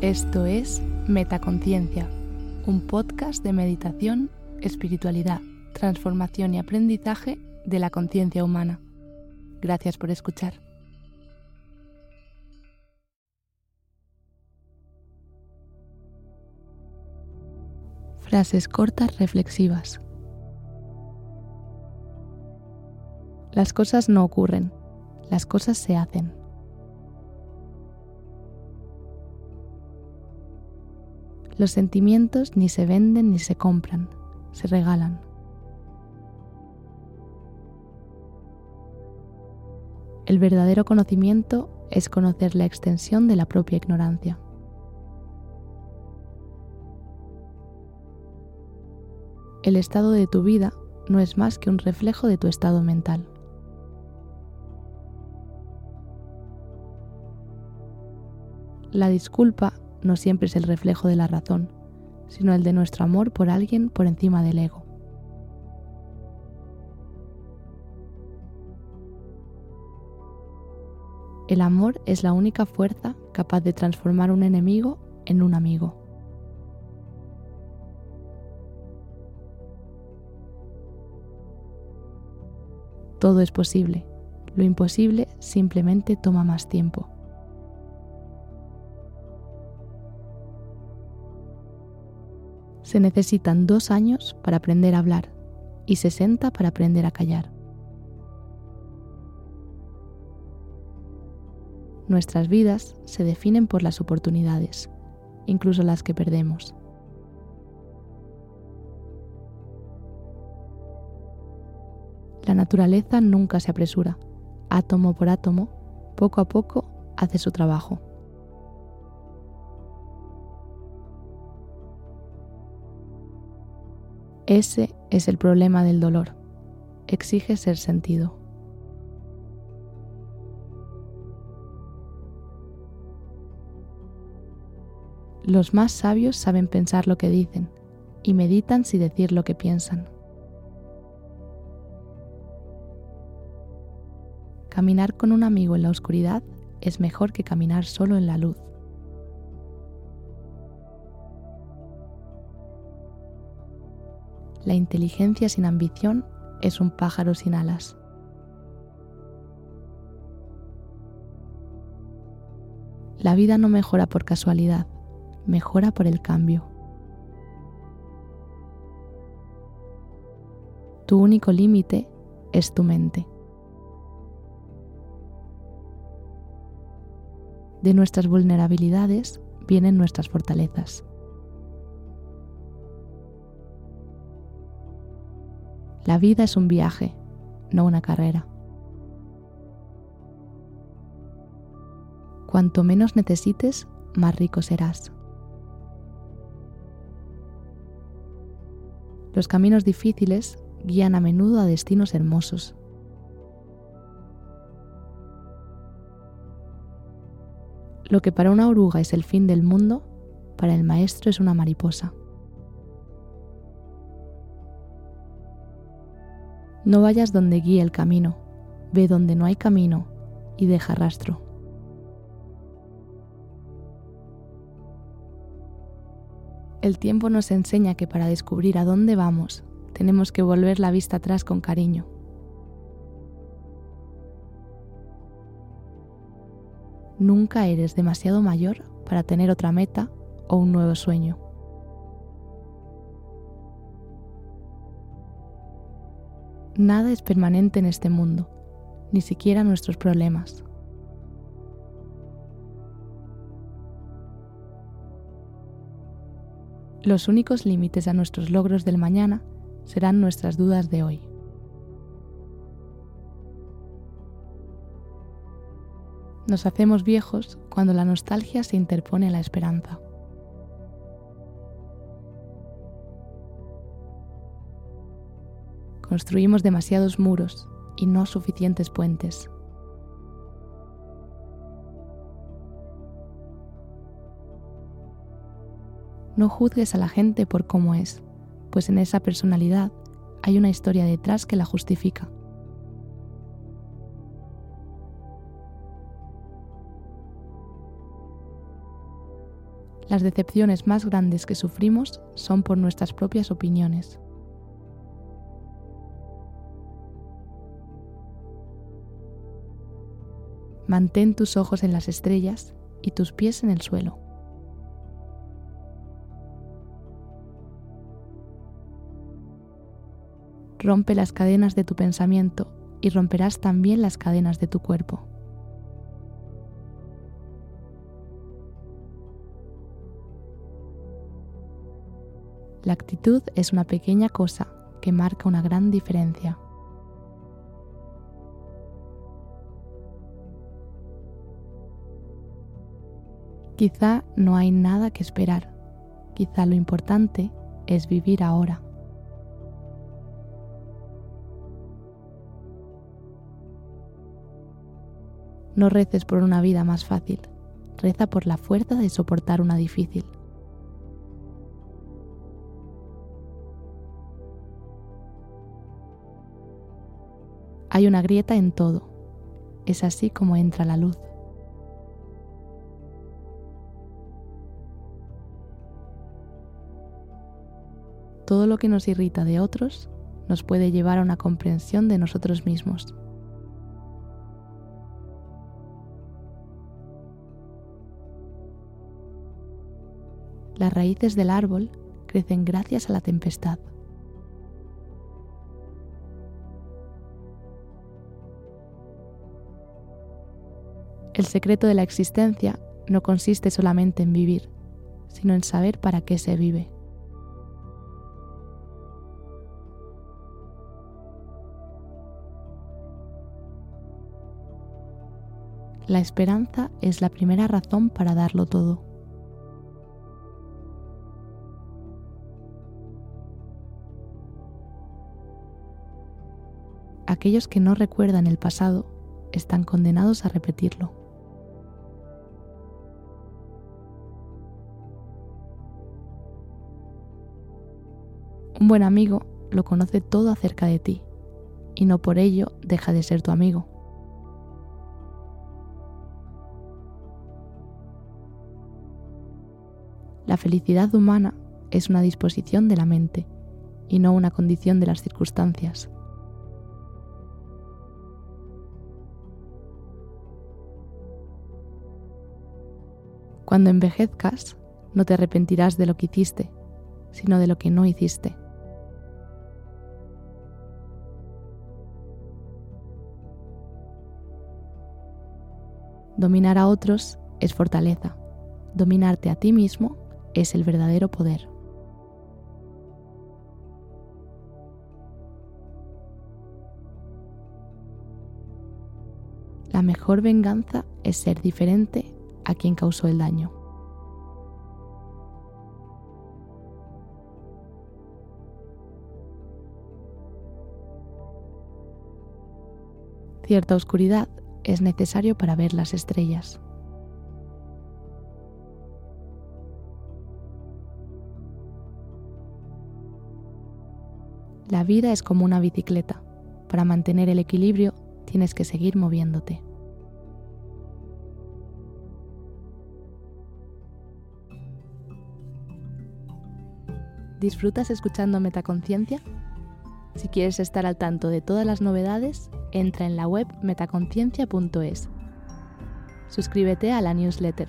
Esto es Metaconciencia, un podcast de meditación, espiritualidad, transformación y aprendizaje de la conciencia humana. Gracias por escuchar. Frases cortas reflexivas. Las cosas no ocurren, las cosas se hacen. Los sentimientos ni se venden ni se compran, se regalan. El verdadero conocimiento es conocer la extensión de la propia ignorancia. El estado de tu vida no es más que un reflejo de tu estado mental. La disculpa no siempre es el reflejo de la razón, sino el de nuestro amor por alguien por encima del ego. El amor es la única fuerza capaz de transformar un enemigo en un amigo. Todo es posible, lo imposible simplemente toma más tiempo. Se necesitan dos años para aprender a hablar y 60 para aprender a callar. Nuestras vidas se definen por las oportunidades, incluso las que perdemos. La naturaleza nunca se apresura. Átomo por átomo, poco a poco, hace su trabajo. Ese es el problema del dolor. Exige ser sentido. Los más sabios saben pensar lo que dicen y meditan si decir lo que piensan. Caminar con un amigo en la oscuridad es mejor que caminar solo en la luz. La inteligencia sin ambición es un pájaro sin alas. La vida no mejora por casualidad, mejora por el cambio. Tu único límite es tu mente. De nuestras vulnerabilidades vienen nuestras fortalezas. La vida es un viaje, no una carrera. Cuanto menos necesites, más rico serás. Los caminos difíciles guían a menudo a destinos hermosos. Lo que para una oruga es el fin del mundo, para el maestro es una mariposa. No vayas donde guía el camino, ve donde no hay camino y deja rastro. El tiempo nos enseña que para descubrir a dónde vamos, tenemos que volver la vista atrás con cariño. Nunca eres demasiado mayor para tener otra meta o un nuevo sueño. Nada es permanente en este mundo, ni siquiera nuestros problemas. Los únicos límites a nuestros logros del mañana serán nuestras dudas de hoy. Nos hacemos viejos cuando la nostalgia se interpone a la esperanza. Construimos demasiados muros y no suficientes puentes. No juzgues a la gente por cómo es, pues en esa personalidad hay una historia detrás que la justifica. Las decepciones más grandes que sufrimos son por nuestras propias opiniones. Mantén tus ojos en las estrellas y tus pies en el suelo. Rompe las cadenas de tu pensamiento y romperás también las cadenas de tu cuerpo. La actitud es una pequeña cosa que marca una gran diferencia. Quizá no hay nada que esperar. Quizá lo importante es vivir ahora. No reces por una vida más fácil, reza por la fuerza de soportar una difícil. Hay una grieta en todo. Es así como entra la luz. Todo lo que nos irrita de otros nos puede llevar a una comprensión de nosotros mismos. Las raíces del árbol crecen gracias a la tempestad. El secreto de la existencia no consiste solamente en vivir, sino en saber para qué se vive. La esperanza es la primera razón para darlo todo. aquellos que no recuerdan el pasado están condenados a repetirlo. Un buen amigo lo conoce todo acerca de ti y no por ello deja de ser tu amigo. La felicidad humana es una disposición de la mente y no una condición de las circunstancias. Cuando envejezcas, no te arrepentirás de lo que hiciste, sino de lo que no hiciste. Dominar a otros es fortaleza. Dominarte a ti mismo es el verdadero poder. La mejor venganza es ser diferente a quien causó el daño. Cierta oscuridad es necesario para ver las estrellas. La vida es como una bicicleta. Para mantener el equilibrio tienes que seguir moviéndote. ¿Disfrutas escuchando Metaconciencia? Si quieres estar al tanto de todas las novedades, entra en la web metaconciencia.es. Suscríbete a la newsletter.